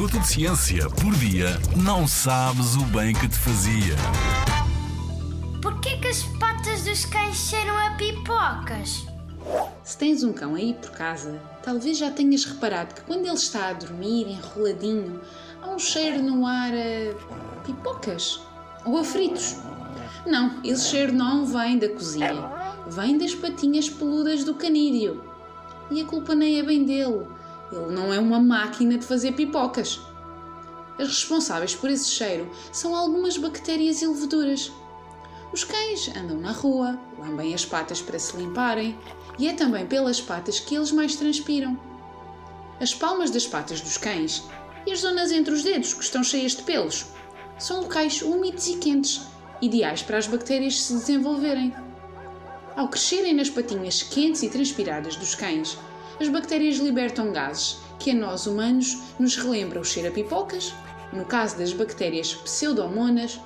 minuto de ciência por dia, não sabes o bem que te fazia. Porquê que as patas dos cães cheiram a pipocas? Se tens um cão aí por casa, talvez já tenhas reparado que quando ele está a dormir, enroladinho, há um cheiro no ar a pipocas ou a fritos. Não, esse cheiro não vem da cozinha, vem das patinhas peludas do canídeo. E a culpa nem é bem dele, ele não é uma máquina de fazer pipocas. As responsáveis por esse cheiro são algumas bactérias e leveduras. Os cães andam na rua, lambem as patas para se limparem e é também pelas patas que eles mais transpiram. As palmas das patas dos cães e as zonas entre os dedos, que estão cheias de pelos, são locais úmidos e quentes, ideais para as bactérias se desenvolverem. Ao crescerem nas patinhas quentes e transpiradas dos cães, as bactérias libertam gases que a nós humanos nos relembram o cheiro a pipocas, no caso das bactérias pseudomonas,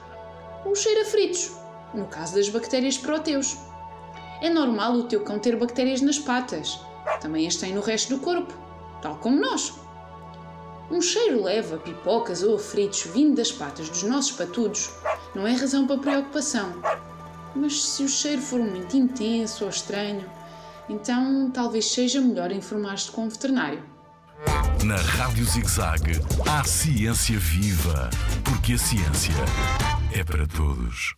ou o cheiro a fritos, no caso das bactérias proteus. É normal o teu cão ter bactérias nas patas, também as tem no resto do corpo, tal como nós. Um cheiro leve a pipocas ou a fritos vindo das patas dos nossos patudos não é razão para preocupação. Mas se o cheiro for muito intenso ou estranho, então talvez seja melhor informar-te com um veterinário. Na Rádio ZigZag, há ciência viva, porque a ciência é para todos.